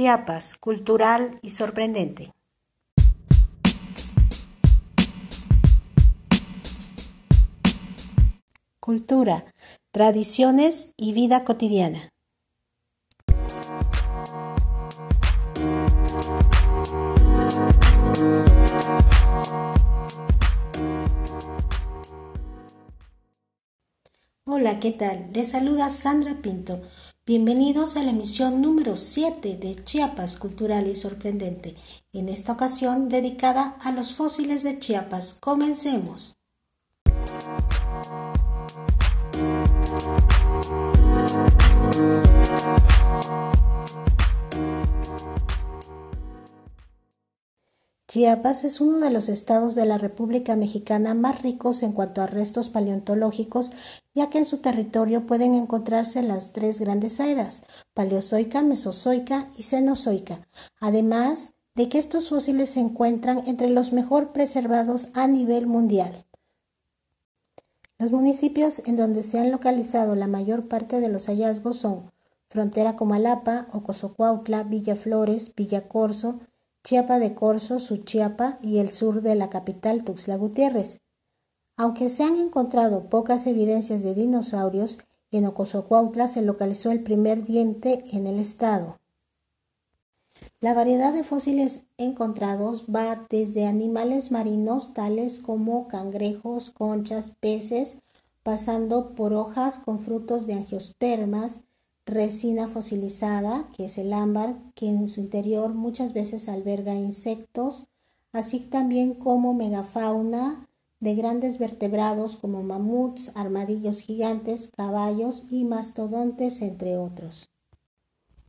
Chiapas, cultural y sorprendente. Cultura, tradiciones y vida cotidiana. Hola, ¿qué tal? Les saluda Sandra Pinto. Bienvenidos a la emisión número 7 de Chiapas Cultural y Sorprendente, en esta ocasión dedicada a los fósiles de Chiapas. Comencemos. Chiapas es uno de los estados de la República Mexicana más ricos en cuanto a restos paleontológicos, ya que en su territorio pueden encontrarse las tres grandes eras, paleozoica, mesozoica y cenozoica, además de que estos fósiles se encuentran entre los mejor preservados a nivel mundial. Los municipios en donde se han localizado la mayor parte de los hallazgos son Frontera Comalapa, Ocosocuautla, Villa Flores, Villa Corzo, Chiapa de Corzo, Suchiapa y el sur de la capital Tuxtla Gutiérrez. Aunque se han encontrado pocas evidencias de dinosaurios, en Ocosocuautla se localizó el primer diente en el estado. La variedad de fósiles encontrados va desde animales marinos tales como cangrejos, conchas, peces, pasando por hojas con frutos de angiospermas, resina fosilizada, que es el ámbar, que en su interior muchas veces alberga insectos, así también como megafauna de grandes vertebrados como mamuts, armadillos gigantes, caballos y mastodontes, entre otros.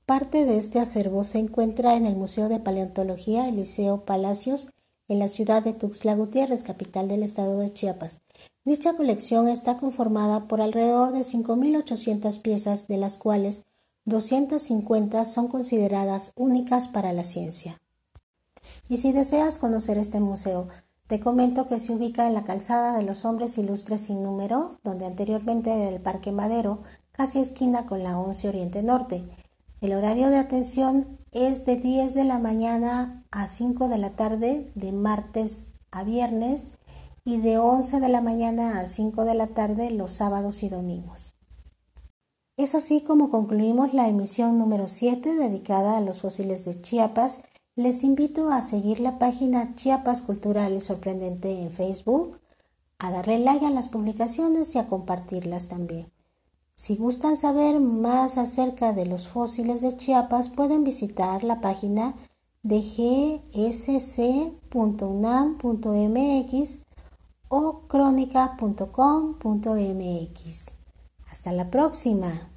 Parte de este acervo se encuentra en el Museo de Paleontología Eliseo Palacios, en la ciudad de Tuxtla Gutiérrez, capital del estado de Chiapas. Dicha colección está conformada por alrededor de 5.800 piezas, de las cuales 250 son consideradas únicas para la ciencia. Y si deseas conocer este museo, te comento que se ubica en la calzada de los hombres ilustres sin número, donde anteriormente era el Parque Madero, casi esquina con la 11 Oriente Norte. El horario de atención es de 10 de la mañana a 5 de la tarde, de martes a viernes, y de 11 de la mañana a 5 de la tarde los sábados y domingos. Es así como concluimos la emisión número 7 dedicada a los fósiles de Chiapas. Les invito a seguir la página Chiapas Cultural y Sorprendente en Facebook, a darle like a las publicaciones y a compartirlas también. Si gustan saber más acerca de los fósiles de Chiapas, pueden visitar la página de gsc.unam.mx o crónica.com.mx. Hasta la próxima.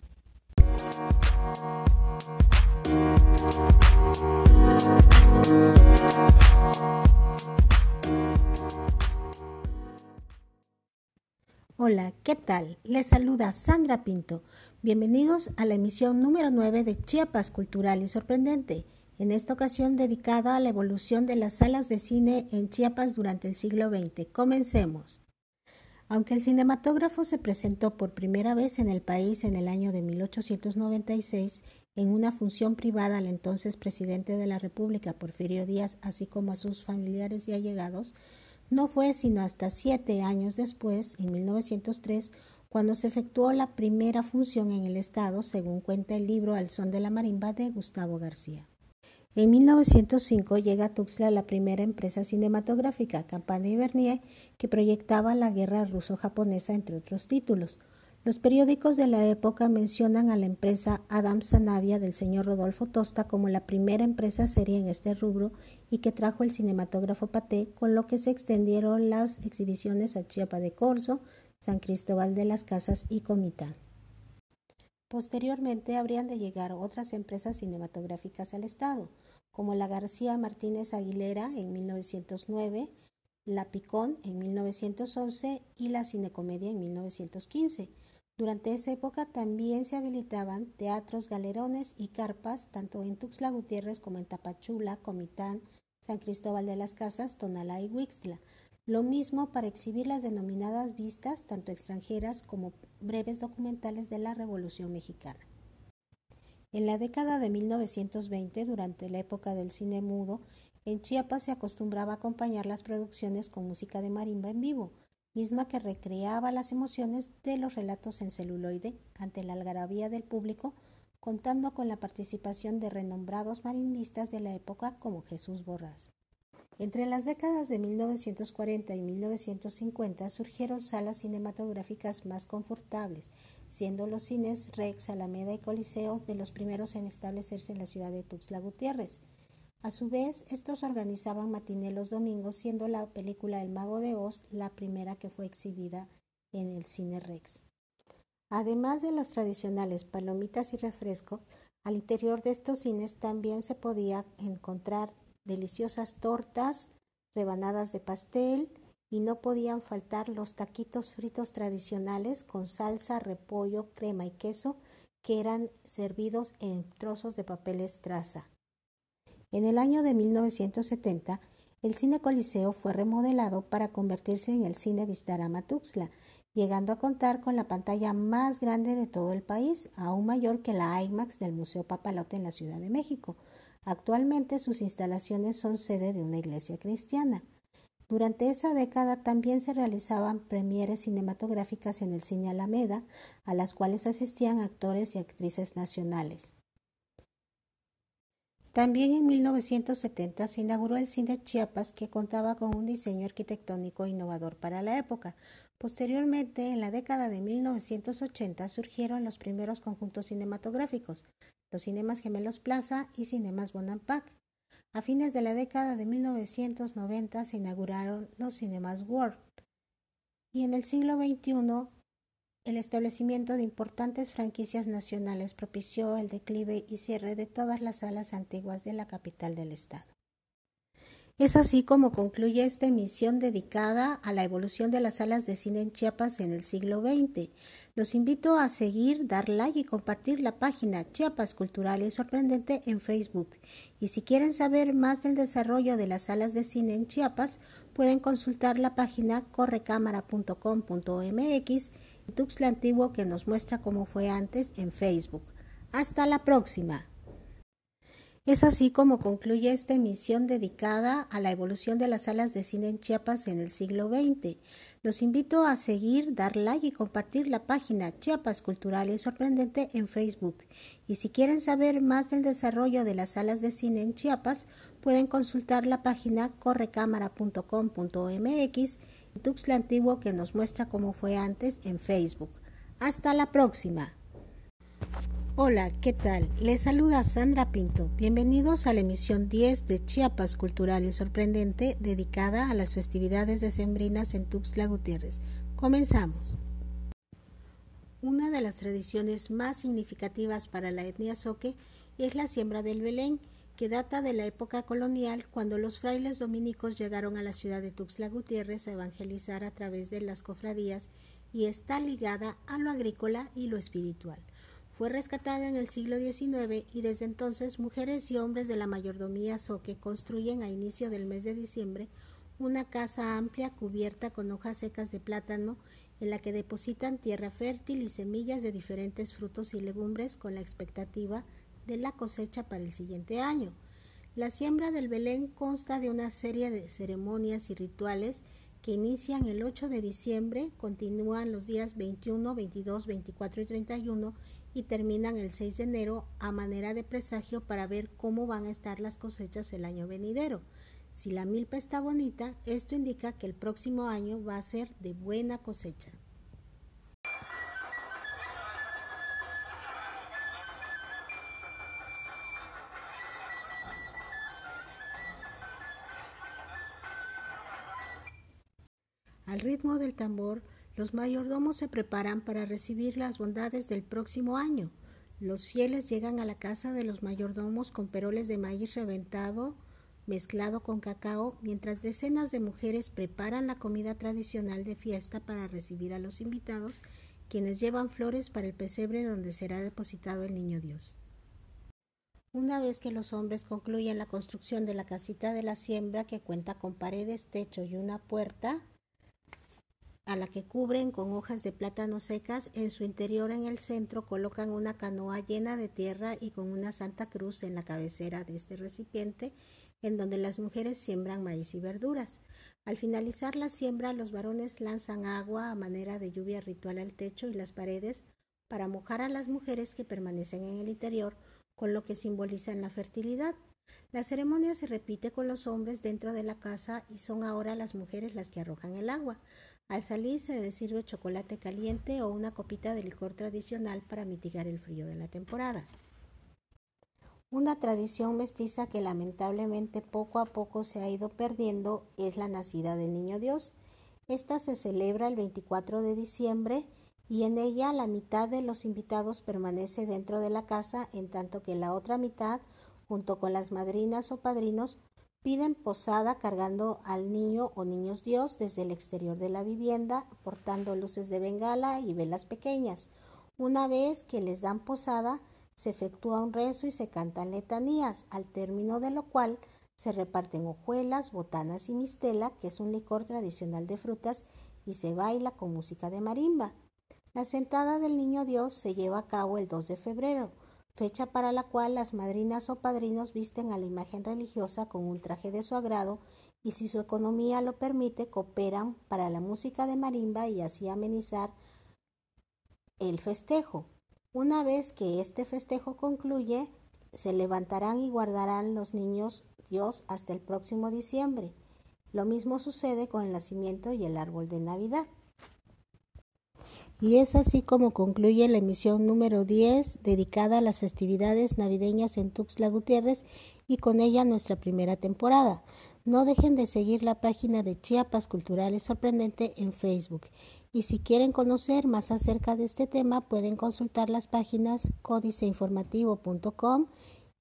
Hola, ¿qué tal? Les saluda Sandra Pinto. Bienvenidos a la emisión número 9 de Chiapas Cultural y Sorprendente, en esta ocasión dedicada a la evolución de las salas de cine en Chiapas durante el siglo XX. Comencemos. Aunque el cinematógrafo se presentó por primera vez en el país en el año de 1896 en una función privada al entonces presidente de la República, Porfirio Díaz, así como a sus familiares y allegados, no fue sino hasta siete años después, en 1903, cuando se efectuó la primera función en el Estado, según cuenta el libro Al son de la marimba de Gustavo García. En 1905 llega a Tuxtla la primera empresa cinematográfica, Campana y Bernier, que proyectaba la guerra ruso-japonesa, entre otros títulos. Los periódicos de la época mencionan a la empresa Adam Sanavia del señor Rodolfo Tosta como la primera empresa seria en este rubro y que trajo el cinematógrafo Paté, con lo que se extendieron las exhibiciones a Chiapa de Corzo, San Cristóbal de las Casas y Comitán. Posteriormente habrían de llegar otras empresas cinematográficas al Estado, como la García Martínez Aguilera en 1909, la Picón en 1911 y la Cinecomedia en 1915 durante esa época también se habilitaban teatros, galerones y carpas tanto en Tuxtla Gutiérrez como en Tapachula, Comitán, San Cristóbal de las Casas, Tonalá y Huixtla. Lo mismo para exhibir las denominadas vistas, tanto extranjeras como breves documentales de la Revolución Mexicana. En la década de 1920, durante la época del cine mudo, en Chiapas se acostumbraba a acompañar las producciones con música de marimba en vivo, misma que recreaba las emociones de los relatos en celuloide ante la algarabía del público, contando con la participación de renombrados marimbistas de la época como Jesús Borrás. Entre las décadas de 1940 y 1950 surgieron salas cinematográficas más confortables, siendo los cines Rex, Alameda y Coliseo de los primeros en establecerse en la ciudad de Tuxtla Gutiérrez. A su vez, estos organizaban matiné los domingos, siendo la película El Mago de Oz la primera que fue exhibida en el cine Rex. Además de las tradicionales palomitas y refrescos, al interior de estos cines también se podía encontrar deliciosas tortas, rebanadas de pastel y no podían faltar los taquitos fritos tradicionales con salsa, repollo, crema y queso que eran servidos en trozos de papel estraza. En el año de 1970, el Cine Coliseo fue remodelado para convertirse en el Cine Vistarama Tuxtla, llegando a contar con la pantalla más grande de todo el país, aún mayor que la IMAX del Museo Papalote en la Ciudad de México, Actualmente sus instalaciones son sede de una iglesia cristiana. Durante esa década también se realizaban premieres cinematográficas en el cine Alameda, a las cuales asistían actores y actrices nacionales. También en 1970 se inauguró el Cine Chiapas, que contaba con un diseño arquitectónico innovador para la época. Posteriormente, en la década de 1980, surgieron los primeros conjuntos cinematográficos, los Cinemas Gemelos Plaza y Cinemas Bonampak. A fines de la década de 1990 se inauguraron los Cinemas World y en el siglo XXI el establecimiento de importantes franquicias nacionales propició el declive y cierre de todas las salas antiguas de la capital del estado. Es así como concluye esta emisión dedicada a la evolución de las salas de cine en Chiapas en el siglo XX. Los invito a seguir, dar like y compartir la página Chiapas Cultural y Sorprendente en Facebook. Y si quieren saber más del desarrollo de las salas de cine en Chiapas, pueden consultar la página correcámara.com.mx Tuxtla Antiguo que nos muestra cómo fue antes en Facebook. Hasta la próxima. Es así como concluye esta emisión dedicada a la evolución de las salas de cine en Chiapas en el siglo XX. Los invito a seguir, dar like y compartir la página Chiapas Cultural y Sorprendente en Facebook. Y si quieren saber más del desarrollo de las salas de cine en Chiapas, pueden consultar la página correcámara.com.mx Tuxtla Antiguo que nos muestra cómo fue antes en Facebook. Hasta la próxima. Hola, ¿qué tal? Les saluda Sandra Pinto. Bienvenidos a la emisión 10 de Chiapas Cultural y Sorprendente dedicada a las festividades decembrinas en Tuxtla Gutiérrez. Comenzamos. Una de las tradiciones más significativas para la etnia Soque es la siembra del Belén, que data de la época colonial cuando los frailes dominicos llegaron a la ciudad de Tuxtla Gutiérrez a evangelizar a través de las cofradías y está ligada a lo agrícola y lo espiritual. Fue rescatada en el siglo XIX y desde entonces mujeres y hombres de la mayordomía Soque construyen a inicio del mes de diciembre una casa amplia cubierta con hojas secas de plátano en la que depositan tierra fértil y semillas de diferentes frutos y legumbres con la expectativa de la cosecha para el siguiente año. La siembra del Belén consta de una serie de ceremonias y rituales que inician el 8 de diciembre, continúan los días 21, 22, 24 y 31 y terminan el 6 de enero a manera de presagio para ver cómo van a estar las cosechas el año venidero. Si la milpa está bonita, esto indica que el próximo año va a ser de buena cosecha. Ritmo del tambor, los mayordomos se preparan para recibir las bondades del próximo año. Los fieles llegan a la casa de los mayordomos con peroles de maíz reventado mezclado con cacao, mientras decenas de mujeres preparan la comida tradicional de fiesta para recibir a los invitados, quienes llevan flores para el pesebre donde será depositado el niño Dios. Una vez que los hombres concluyen la construcción de la casita de la siembra que cuenta con paredes, techo y una puerta, a la que cubren con hojas de plátano secas. En su interior, en el centro, colocan una canoa llena de tierra y con una Santa Cruz en la cabecera de este recipiente, en donde las mujeres siembran maíz y verduras. Al finalizar la siembra, los varones lanzan agua a manera de lluvia ritual al techo y las paredes para mojar a las mujeres que permanecen en el interior, con lo que simbolizan la fertilidad. La ceremonia se repite con los hombres dentro de la casa y son ahora las mujeres las que arrojan el agua. Al salir se les sirve chocolate caliente o una copita de licor tradicional para mitigar el frío de la temporada. Una tradición mestiza que lamentablemente poco a poco se ha ido perdiendo es la nacida del Niño Dios. Esta se celebra el 24 de diciembre y en ella la mitad de los invitados permanece dentro de la casa en tanto que la otra mitad, junto con las madrinas o padrinos, Piden posada cargando al niño o niños Dios desde el exterior de la vivienda, portando luces de bengala y velas pequeñas. Una vez que les dan posada, se efectúa un rezo y se cantan letanías, al término de lo cual se reparten hojuelas, botanas y mistela, que es un licor tradicional de frutas, y se baila con música de marimba. La sentada del niño Dios se lleva a cabo el 2 de febrero fecha para la cual las madrinas o padrinos visten a la imagen religiosa con un traje de su agrado y si su economía lo permite cooperan para la música de marimba y así amenizar el festejo. Una vez que este festejo concluye, se levantarán y guardarán los niños Dios hasta el próximo diciembre. Lo mismo sucede con el nacimiento y el árbol de Navidad. Y es así como concluye la emisión número 10 dedicada a las festividades navideñas en Tuxtla Gutiérrez y con ella nuestra primera temporada. No dejen de seguir la página de Chiapas Cultural y Sorprendente en Facebook. Y si quieren conocer más acerca de este tema, pueden consultar las páginas códiceinformativo.com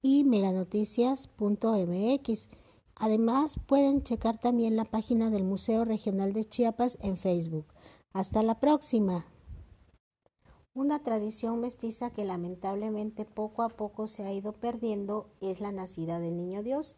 y meganoticias.mx. Además, pueden checar también la página del Museo Regional de Chiapas en Facebook. Hasta la próxima. Una tradición mestiza que lamentablemente poco a poco se ha ido perdiendo es la nacida del Niño Dios.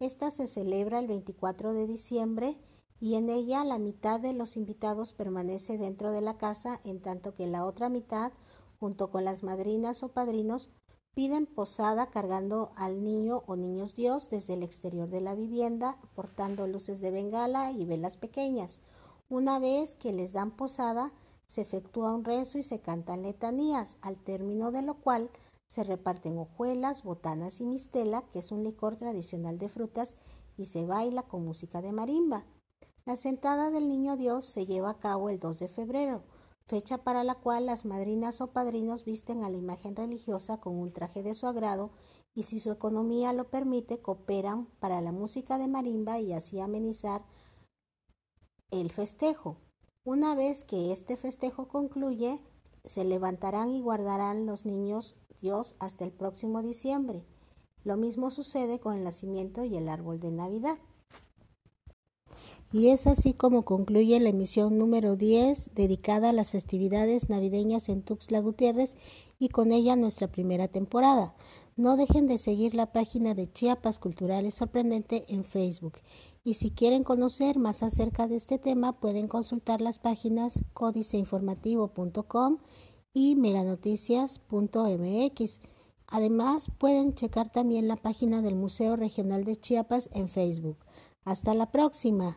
Esta se celebra el 24 de diciembre y en ella la mitad de los invitados permanece dentro de la casa, en tanto que la otra mitad, junto con las madrinas o padrinos, piden posada cargando al niño o niños Dios desde el exterior de la vivienda, portando luces de bengala y velas pequeñas. Una vez que les dan posada, se efectúa un rezo y se cantan letanías, al término de lo cual se reparten hojuelas, botanas y mistela, que es un licor tradicional de frutas, y se baila con música de marimba. La sentada del Niño Dios se lleva a cabo el 2 de febrero, fecha para la cual las madrinas o padrinos visten a la imagen religiosa con un traje de su agrado y si su economía lo permite, cooperan para la música de marimba y así amenizar el festejo. Una vez que este festejo concluye, se levantarán y guardarán los niños Dios hasta el próximo diciembre. Lo mismo sucede con el nacimiento y el árbol de Navidad. Y es así como concluye la emisión número 10 dedicada a las festividades navideñas en Tuxtla Gutiérrez y con ella nuestra primera temporada. No dejen de seguir la página de Chiapas Cultural y Sorprendente en Facebook y si quieren conocer más acerca de este tema, pueden consultar las páginas códiceinformativo.com y meganoticias.mx. Además, pueden checar también la página del Museo Regional de Chiapas en Facebook. Hasta la próxima.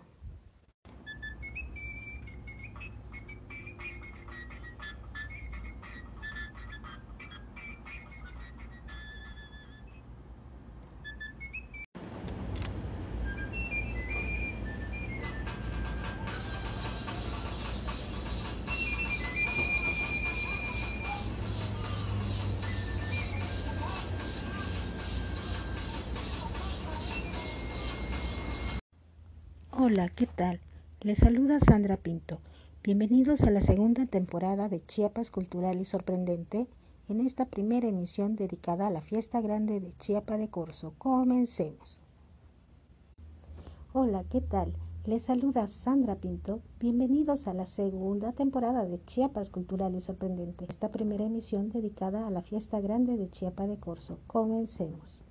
Hola, ¿qué tal? Les saluda Sandra Pinto. Bienvenidos a la segunda temporada de Chiapas Cultural y Sorprendente en esta primera emisión dedicada a la fiesta grande de Chiapa de Corzo. Comencemos. Hola, ¿qué tal? Les saluda Sandra Pinto. Bienvenidos a la segunda temporada de Chiapas Cultural y Sorprendente, esta primera emisión dedicada a la fiesta grande de Chiapa de Corzo. Comencemos.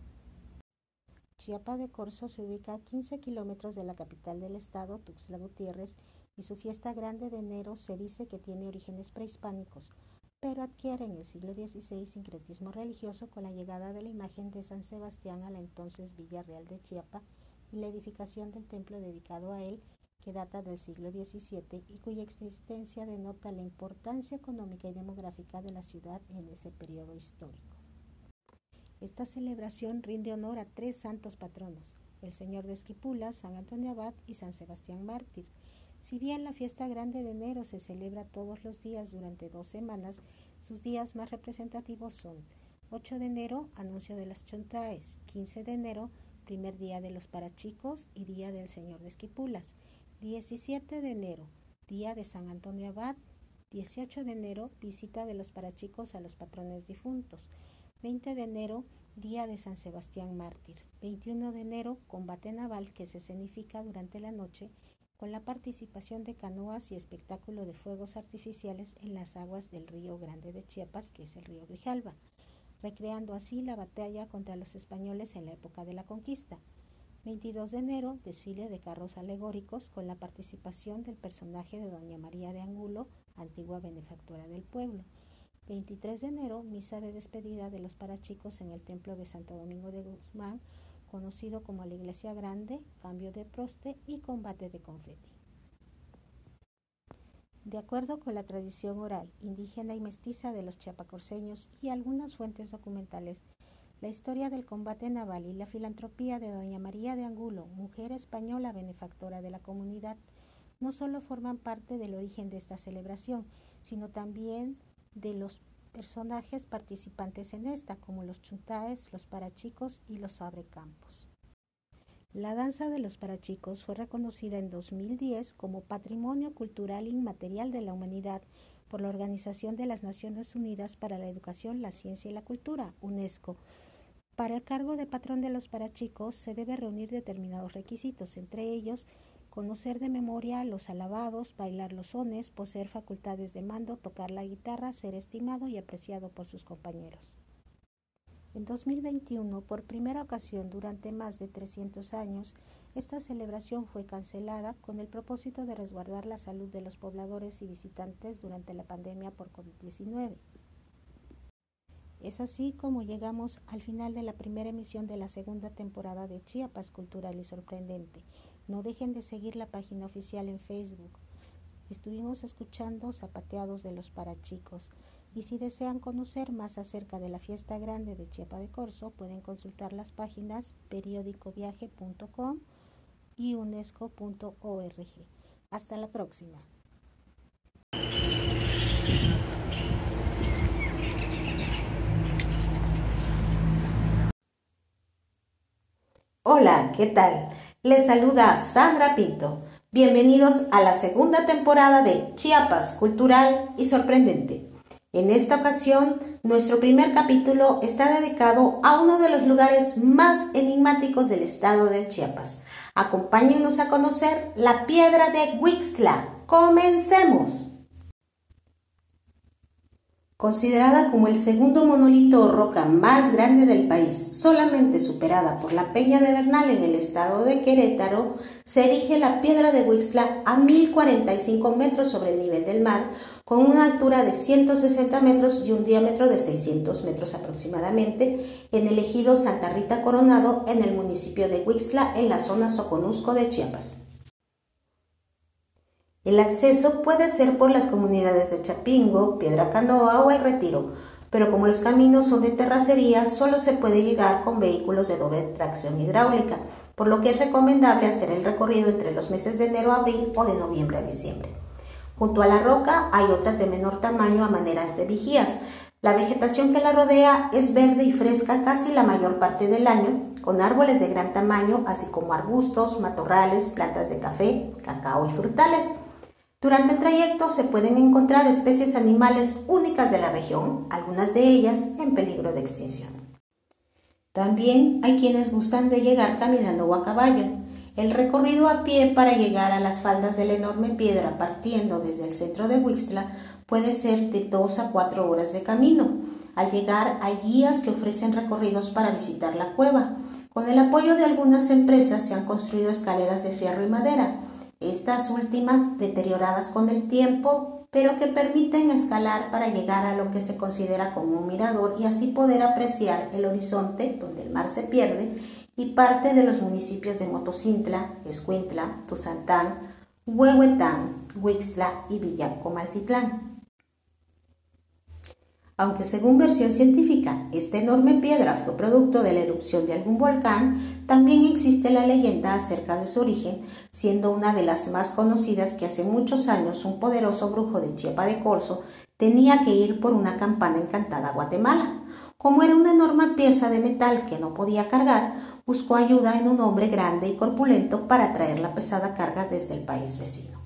Chiapa de Corzo se ubica a 15 kilómetros de la capital del estado, Tuxtla Gutiérrez, y su fiesta grande de enero se dice que tiene orígenes prehispánicos, pero adquiere en el siglo XVI sincretismo religioso con la llegada de la imagen de San Sebastián a la entonces Villa Real de Chiapa y la edificación del templo dedicado a él que data del siglo XVII y cuya existencia denota la importancia económica y demográfica de la ciudad en ese periodo histórico. Esta celebración rinde honor a tres santos patronos, el Señor de Esquipulas, San Antonio Abad y San Sebastián Mártir. Si bien la fiesta grande de enero se celebra todos los días durante dos semanas, sus días más representativos son 8 de enero, anuncio de las chontaes, 15 de enero, primer día de los parachicos y día del Señor de Esquipulas, 17 de enero, día de San Antonio Abad. 18 de enero, visita de los parachicos a los patrones difuntos. 20 de enero, día de San Sebastián Mártir. 21 de enero, combate naval que se escenifica durante la noche con la participación de canoas y espectáculo de fuegos artificiales en las aguas del río Grande de Chiapas, que es el río Grijalba, recreando así la batalla contra los españoles en la época de la conquista. 22 de enero, desfile de carros alegóricos con la participación del personaje de Doña María de Angulo, antigua benefactora del pueblo. 23 de enero, misa de despedida de los parachicos en el templo de Santo Domingo de Guzmán, conocido como la Iglesia Grande, cambio de proste y combate de confeti. De acuerdo con la tradición oral, indígena y mestiza de los chiapacorseños y algunas fuentes documentales, la historia del combate naval y la filantropía de Doña María de Angulo, mujer española benefactora de la comunidad, no solo forman parte del origen de esta celebración, sino también de los personajes participantes en esta, como los chuntaes, los parachicos y los abrecampos. La danza de los parachicos fue reconocida en 2010 como Patrimonio Cultural Inmaterial de la Humanidad por la Organización de las Naciones Unidas para la Educación, la Ciencia y la Cultura, UNESCO, para el cargo de patrón de los parachicos se debe reunir determinados requisitos, entre ellos conocer de memoria los alabados, bailar los sones, poseer facultades de mando, tocar la guitarra, ser estimado y apreciado por sus compañeros. En 2021, por primera ocasión durante más de 300 años, esta celebración fue cancelada con el propósito de resguardar la salud de los pobladores y visitantes durante la pandemia por COVID-19. Es así como llegamos al final de la primera emisión de la segunda temporada de Chiapas Cultural y Sorprendente. No dejen de seguir la página oficial en Facebook. Estuvimos escuchando Zapateados de los Parachicos. Y si desean conocer más acerca de la fiesta grande de Chiapa de Corzo, pueden consultar las páginas periódicoviaje.com y unesco.org. Hasta la próxima. Hola, ¿qué tal? Les saluda Sandra Pinto. Bienvenidos a la segunda temporada de Chiapas Cultural y Sorprendente. En esta ocasión, nuestro primer capítulo está dedicado a uno de los lugares más enigmáticos del estado de Chiapas. Acompáñennos a conocer la piedra de Huixla. ¡Comencemos! Considerada como el segundo monolito o roca más grande del país, solamente superada por la Peña de Bernal en el estado de Querétaro, se erige la piedra de Huixla a 1045 metros sobre el nivel del mar, con una altura de 160 metros y un diámetro de 600 metros aproximadamente, en el ejido Santa Rita Coronado, en el municipio de Huixla, en la zona Soconusco de Chiapas. El acceso puede ser por las comunidades de Chapingo, Piedra Canoa o El Retiro, pero como los caminos son de terracería, solo se puede llegar con vehículos de doble tracción hidráulica, por lo que es recomendable hacer el recorrido entre los meses de enero a abril o de noviembre a diciembre. Junto a la roca hay otras de menor tamaño a manera de vigías. La vegetación que la rodea es verde y fresca casi la mayor parte del año, con árboles de gran tamaño, así como arbustos, matorrales, plantas de café, cacao y frutales. Durante el trayecto se pueden encontrar especies animales únicas de la región, algunas de ellas en peligro de extinción. También hay quienes gustan de llegar caminando o a caballo. El recorrido a pie para llegar a las faldas de la enorme piedra partiendo desde el centro de Huixla puede ser de 2 a 4 horas de camino. Al llegar hay guías que ofrecen recorridos para visitar la cueva. Con el apoyo de algunas empresas se han construido escaleras de fierro y madera estas últimas deterioradas con el tiempo, pero que permiten escalar para llegar a lo que se considera como un mirador y así poder apreciar el horizonte donde el mar se pierde y parte de los municipios de Motocintla, Escuintla, Tuzantán, Huehuetán, Huixla y Villacomaltitlán. Aunque según versión científica esta enorme piedra fue producto de la erupción de algún volcán, también existe la leyenda acerca de su origen, siendo una de las más conocidas que hace muchos años un poderoso brujo de Chiapa de Corzo tenía que ir por una campana encantada a Guatemala. Como era una enorme pieza de metal que no podía cargar, buscó ayuda en un hombre grande y corpulento para traer la pesada carga desde el país vecino.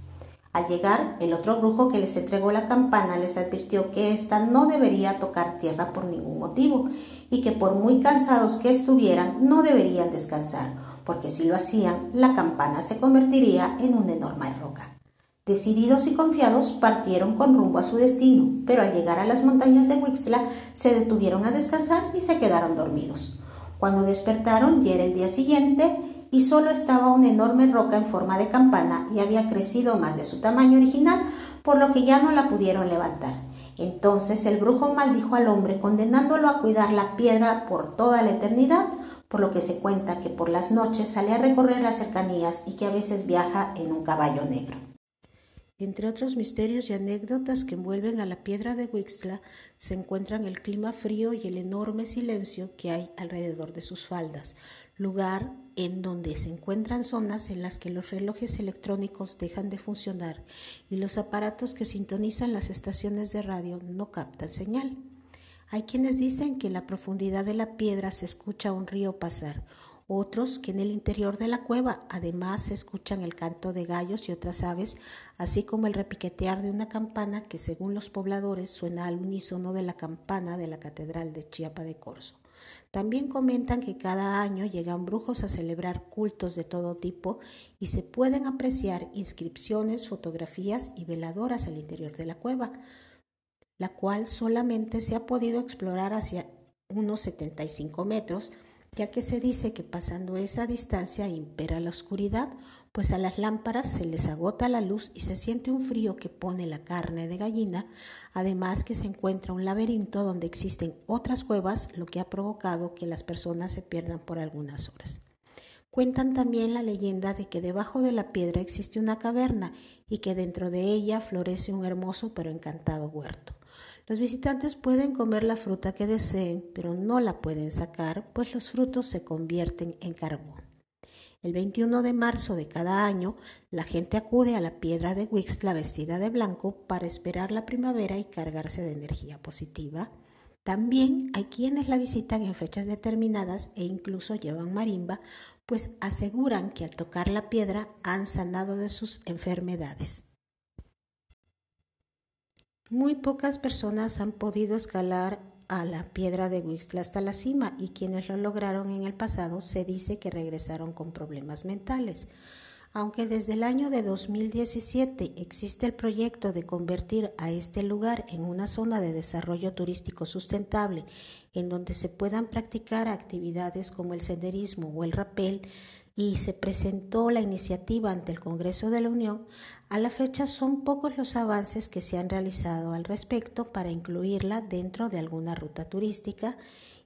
Al llegar, el otro brujo que les entregó la campana les advirtió que ésta no debería tocar tierra por ningún motivo y que por muy cansados que estuvieran no deberían descansar, porque si lo hacían, la campana se convertiría en una enorme roca. Decididos y confiados, partieron con rumbo a su destino, pero al llegar a las montañas de Huixla se detuvieron a descansar y se quedaron dormidos. Cuando despertaron ya era el día siguiente y solo estaba una enorme roca en forma de campana y había crecido más de su tamaño original, por lo que ya no la pudieron levantar. Entonces el brujo maldijo al hombre condenándolo a cuidar la piedra por toda la eternidad, por lo que se cuenta que por las noches sale a recorrer las cercanías y que a veces viaja en un caballo negro. Entre otros misterios y anécdotas que envuelven a la piedra de Wixla se encuentran el clima frío y el enorme silencio que hay alrededor de sus faldas, lugar en donde se encuentran zonas en las que los relojes electrónicos dejan de funcionar y los aparatos que sintonizan las estaciones de radio no captan señal. Hay quienes dicen que en la profundidad de la piedra se escucha un río pasar, otros que en el interior de la cueva además se escuchan el canto de gallos y otras aves, así como el repiquetear de una campana que según los pobladores suena al unísono de la campana de la Catedral de Chiapa de Corzo. También comentan que cada año llegan brujos a celebrar cultos de todo tipo y se pueden apreciar inscripciones, fotografías y veladoras al interior de la cueva, la cual solamente se ha podido explorar hacia unos 75 metros, ya que se dice que pasando esa distancia impera la oscuridad pues a las lámparas se les agota la luz y se siente un frío que pone la carne de gallina, además que se encuentra un laberinto donde existen otras cuevas, lo que ha provocado que las personas se pierdan por algunas horas. Cuentan también la leyenda de que debajo de la piedra existe una caverna y que dentro de ella florece un hermoso pero encantado huerto. Los visitantes pueden comer la fruta que deseen, pero no la pueden sacar, pues los frutos se convierten en carbón. El 21 de marzo de cada año, la gente acude a la piedra de Wixla vestida de blanco para esperar la primavera y cargarse de energía positiva. También hay quienes la visitan en fechas determinadas e incluso llevan marimba, pues aseguran que al tocar la piedra han sanado de sus enfermedades. Muy pocas personas han podido escalar a la piedra de Wixla hasta la cima y quienes lo lograron en el pasado se dice que regresaron con problemas mentales. Aunque desde el año de 2017 existe el proyecto de convertir a este lugar en una zona de desarrollo turístico sustentable en donde se puedan practicar actividades como el senderismo o el rapel, y se presentó la iniciativa ante el Congreso de la Unión, a la fecha son pocos los avances que se han realizado al respecto para incluirla dentro de alguna ruta turística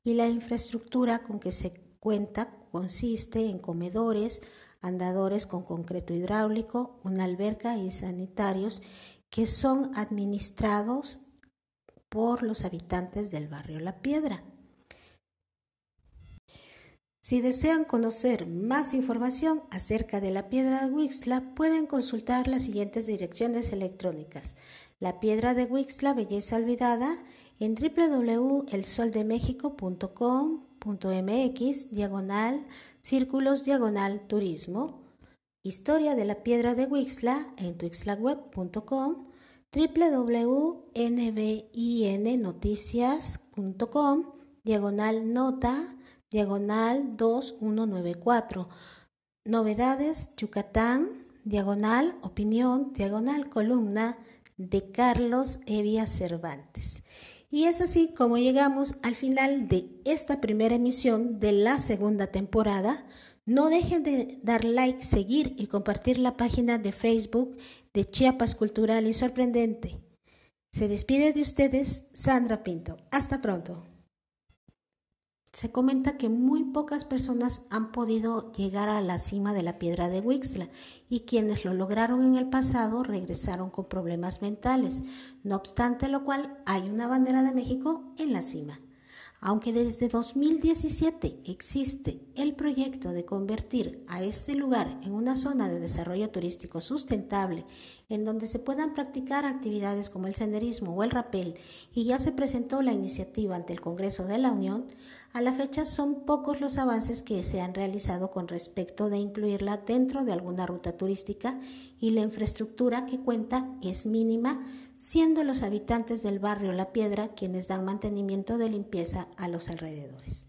y la infraestructura con que se cuenta consiste en comedores, andadores con concreto hidráulico, una alberca y sanitarios que son administrados por los habitantes del barrio La Piedra. Si desean conocer más información acerca de la piedra de Wixla, pueden consultar las siguientes direcciones electrónicas. La piedra de Wixla, belleza olvidada, en www.elsoldemexico.com.mx, diagonal, círculos, diagonal, turismo. Historia de la piedra de Wixla en tuixlaweb.com, www.nbinnoticias.com, diagonal, nota, diagonal 2194. Novedades, Yucatán, diagonal, opinión, diagonal, columna de Carlos Evia Cervantes. Y es así como llegamos al final de esta primera emisión de la segunda temporada. No dejen de dar like, seguir y compartir la página de Facebook de Chiapas Cultural y Sorprendente. Se despide de ustedes Sandra Pinto. Hasta pronto. Se comenta que muy pocas personas han podido llegar a la cima de la piedra de Wixla y quienes lo lograron en el pasado regresaron con problemas mentales, no obstante lo cual hay una bandera de México en la cima. Aunque desde 2017 existe el proyecto de convertir a este lugar en una zona de desarrollo turístico sustentable, en donde se puedan practicar actividades como el senderismo o el rapel, y ya se presentó la iniciativa ante el Congreso de la Unión, a la fecha son pocos los avances que se han realizado con respecto de incluirla dentro de alguna ruta turística y la infraestructura que cuenta es mínima, siendo los habitantes del barrio La Piedra quienes dan mantenimiento de limpieza a los alrededores.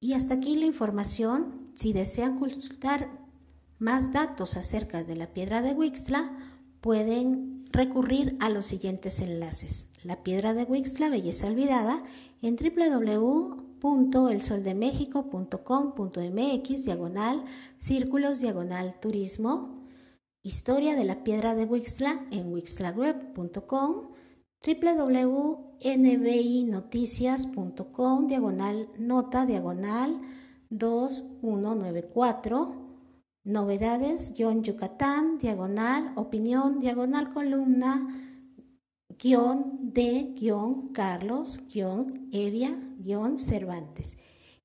Y hasta aquí la información. Si desean consultar más datos acerca de la piedra de Wixla, pueden recurrir a los siguientes enlaces. La piedra de Wixla, belleza olvidada, en www.elsoldemexico.com.mx diagonal círculos diagonal turismo, historia de la piedra de Wixla en wixlaweb.com, www.nbinoticias.com diagonal nota diagonal 2194, novedades, John Yucatán, diagonal, opinión, diagonal columna, guion de guion Carlos guion Evia guion Cervantes.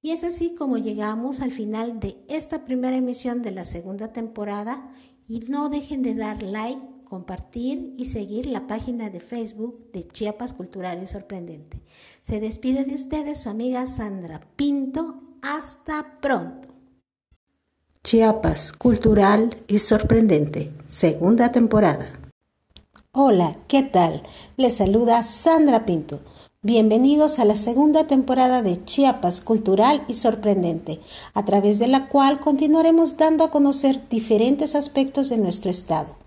Y es así como llegamos al final de esta primera emisión de la segunda temporada y no dejen de dar like, compartir y seguir la página de Facebook de Chiapas Cultural y Sorprendente. Se despide de ustedes su amiga Sandra Pinto. Hasta pronto. Chiapas Cultural y Sorprendente, segunda temporada. Hola, ¿qué tal? Les saluda Sandra Pinto. Bienvenidos a la segunda temporada de Chiapas Cultural y Sorprendente, a través de la cual continuaremos dando a conocer diferentes aspectos de nuestro estado.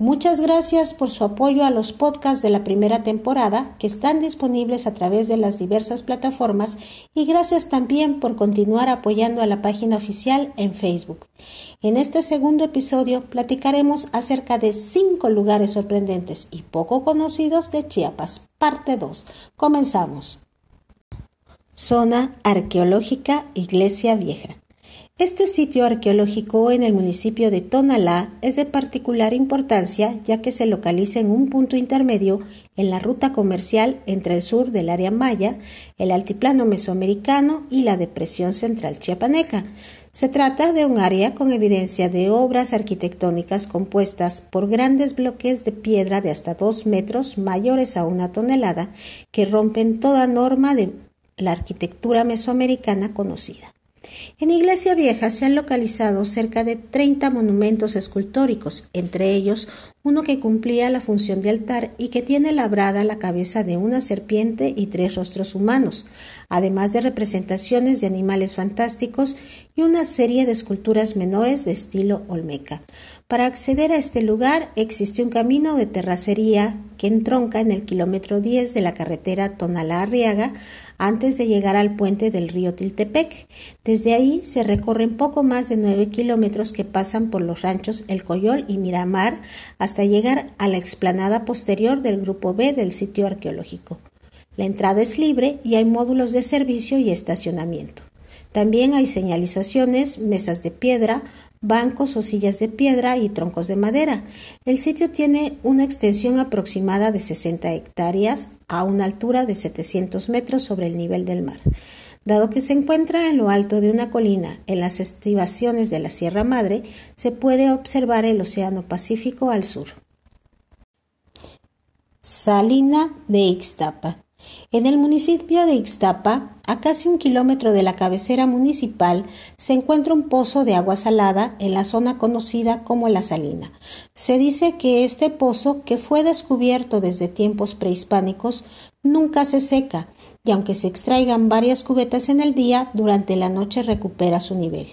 Muchas gracias por su apoyo a los podcasts de la primera temporada que están disponibles a través de las diversas plataformas y gracias también por continuar apoyando a la página oficial en Facebook. En este segundo episodio platicaremos acerca de cinco lugares sorprendentes y poco conocidos de Chiapas, parte 2. Comenzamos. Zona arqueológica Iglesia Vieja. Este sitio arqueológico en el municipio de Tonalá es de particular importancia ya que se localiza en un punto intermedio en la ruta comercial entre el sur del área maya, el altiplano mesoamericano y la depresión central chiapaneca. Se trata de un área con evidencia de obras arquitectónicas compuestas por grandes bloques de piedra de hasta dos metros mayores a una tonelada que rompen toda norma de la arquitectura mesoamericana conocida. En Iglesia Vieja se han localizado cerca de 30 monumentos escultóricos, entre ellos uno que cumplía la función de altar y que tiene labrada la cabeza de una serpiente y tres rostros humanos, además de representaciones de animales fantásticos y una serie de esculturas menores de estilo olmeca. Para acceder a este lugar existe un camino de terracería que entronca en el kilómetro 10 de la carretera Tonalá-Arriaga antes de llegar al puente del río Tiltepec. Desde ahí se recorren poco más de 9 kilómetros que pasan por los ranchos El Coyol y Miramar hasta llegar a la explanada posterior del grupo B del sitio arqueológico. La entrada es libre y hay módulos de servicio y estacionamiento. También hay señalizaciones, mesas de piedra, bancos o sillas de piedra y troncos de madera. El sitio tiene una extensión aproximada de 60 hectáreas a una altura de 700 metros sobre el nivel del mar. Dado que se encuentra en lo alto de una colina en las estribaciones de la Sierra Madre, se puede observar el Océano Pacífico al sur. Salina de Ixtapa. En el municipio de Ixtapa, a casi un kilómetro de la cabecera municipal, se encuentra un pozo de agua salada en la zona conocida como La Salina. Se dice que este pozo, que fue descubierto desde tiempos prehispánicos, nunca se seca, y aunque se extraigan varias cubetas en el día, durante la noche recupera su nivel.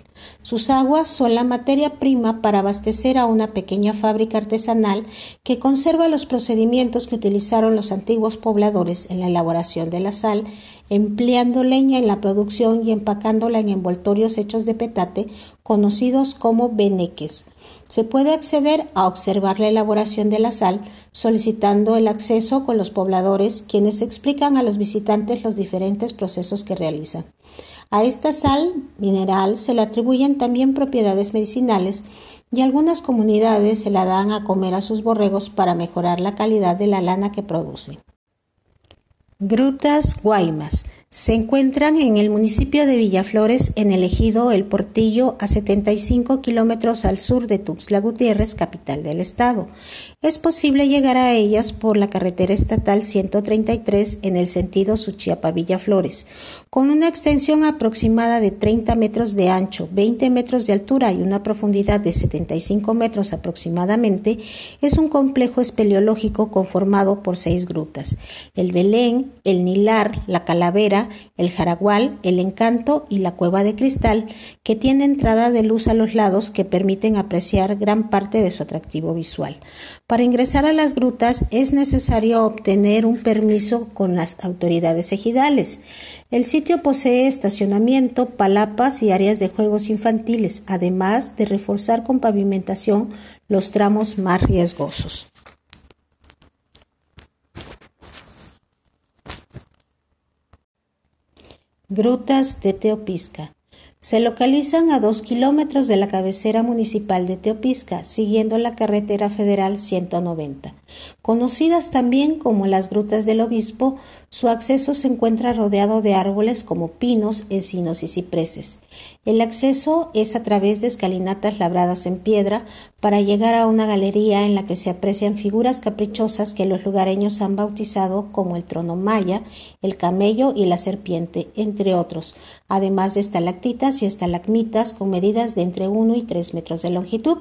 Sus aguas son la materia prima para abastecer a una pequeña fábrica artesanal que conserva los procedimientos que utilizaron los antiguos pobladores en la elaboración de la sal, empleando leña en la producción y empacándola en envoltorios hechos de petate conocidos como beneques. Se puede acceder a observar la elaboración de la sal solicitando el acceso con los pobladores quienes explican a los visitantes los diferentes procesos que realizan. A esta sal mineral se le atribuyen también propiedades medicinales y algunas comunidades se la dan a comer a sus borregos para mejorar la calidad de la lana que produce. Grutas Guaymas se encuentran en el municipio de Villaflores, en el ejido El Portillo, a 75 kilómetros al sur de Tuxtla Gutiérrez, capital del estado. Es posible llegar a ellas por la carretera estatal 133 en el sentido Suchiapa-Villaflores, con una extensión aproximada de 30 metros de ancho, 20 metros de altura y una profundidad de 75 metros aproximadamente. Es un complejo espeleológico conformado por seis grutas: el Belén, el Nilar, la Calavera, el Jaragual, el Encanto y la Cueva de Cristal, que tiene entrada de luz a los lados que permiten apreciar gran parte de su atractivo visual. Para ingresar a las grutas es necesario obtener un permiso con las autoridades ejidales. El sitio posee estacionamiento, palapas y áreas de juegos infantiles, además de reforzar con pavimentación los tramos más riesgosos. Grutas de Teopisca. Se localizan a dos kilómetros de la cabecera municipal de Teopisca, siguiendo la carretera federal 190. Conocidas también como las Grutas del Obispo, su acceso se encuentra rodeado de árboles como pinos, encinos y cipreses. El acceso es a través de escalinatas labradas en piedra para llegar a una galería en la que se aprecian figuras caprichosas que los lugareños han bautizado como el trono maya, el camello y la serpiente, entre otros, además de estalactitas y estalagmitas con medidas de entre 1 y 3 metros de longitud.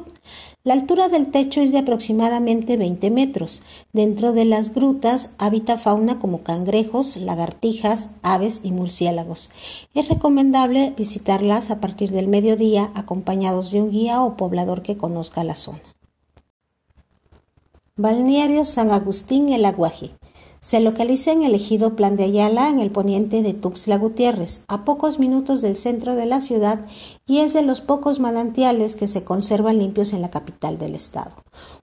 La altura del techo es de aproximadamente 20 metros. Dentro de las grutas habita fauna como cangrejos, lagartijas, aves y murciélagos. Es recomendable visitarlas a partir del mediodía acompañados de un guía o poblador que conozca la zona. Balneario San Agustín El Aguaje. Se localiza en el ejido Plan de Ayala, en el poniente de Tuxtla Gutiérrez, a pocos minutos del centro de la ciudad y es de los pocos manantiales que se conservan limpios en la capital del estado.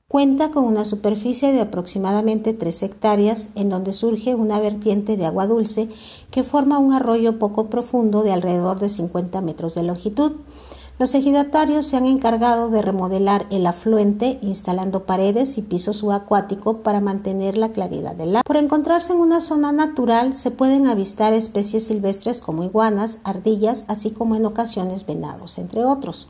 Cuenta con una superficie de aproximadamente 3 hectáreas en donde surge una vertiente de agua dulce que forma un arroyo poco profundo de alrededor de 50 metros de longitud. Los ejidatarios se han encargado de remodelar el afluente instalando paredes y piso subacuático para mantener la claridad del agua. Por encontrarse en una zona natural se pueden avistar especies silvestres como iguanas, ardillas, así como en ocasiones venados, entre otros.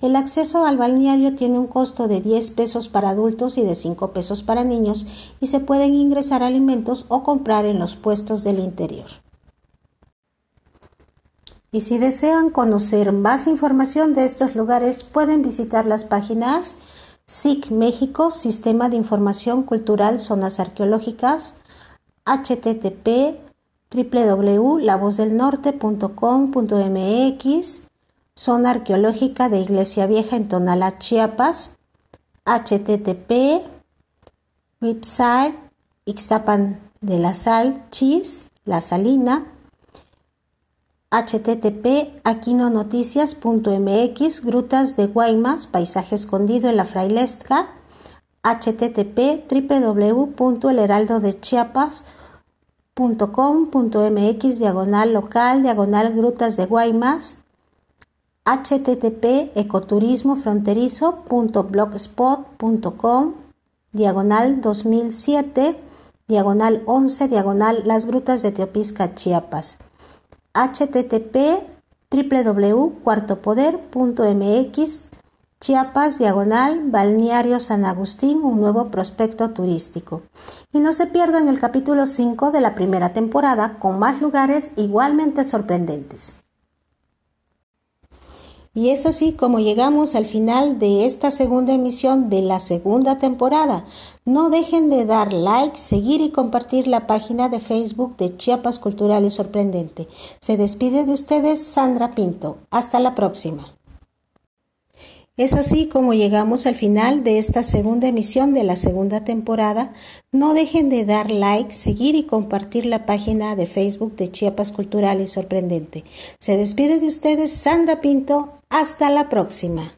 El acceso al balneario tiene un costo de 10 pesos para adultos y de 5 pesos para niños y se pueden ingresar alimentos o comprar en los puestos del interior. Y si desean conocer más información de estos lugares, pueden visitar las páginas SIC México, Sistema de Información Cultural Zonas Arqueológicas, http www.lavozdelnorte.com.mx, Zona Arqueológica de Iglesia Vieja en Tonalá, Chiapas, http website Ixtapan de la Sal, Chis, La Salina, http aquinonoticias.mx Grutas de Guaymas, paisaje escondido en la Frailesca, http www.elheraldodechiapas.com.mx diagonal local, diagonal Grutas de Guaymas, http ecoturismofronterizo.blogspot.com diagonal 2007 diagonal 11 diagonal Las Grutas de Teopisca, Chiapas http www.cuartopoder.mx Chiapas Diagonal Balneario San Agustín, un nuevo prospecto turístico. Y no se pierdan el capítulo 5 de la primera temporada con más lugares igualmente sorprendentes. Y es así como llegamos al final de esta segunda emisión de la segunda temporada. No dejen de dar like, seguir y compartir la página de Facebook de Chiapas Cultural y Sorprendente. Se despide de ustedes Sandra Pinto. Hasta la próxima. Es así como llegamos al final de esta segunda emisión de la segunda temporada. No dejen de dar like, seguir y compartir la página de Facebook de Chiapas Cultural y Sorprendente. Se despide de ustedes Sandra Pinto. Hasta la próxima.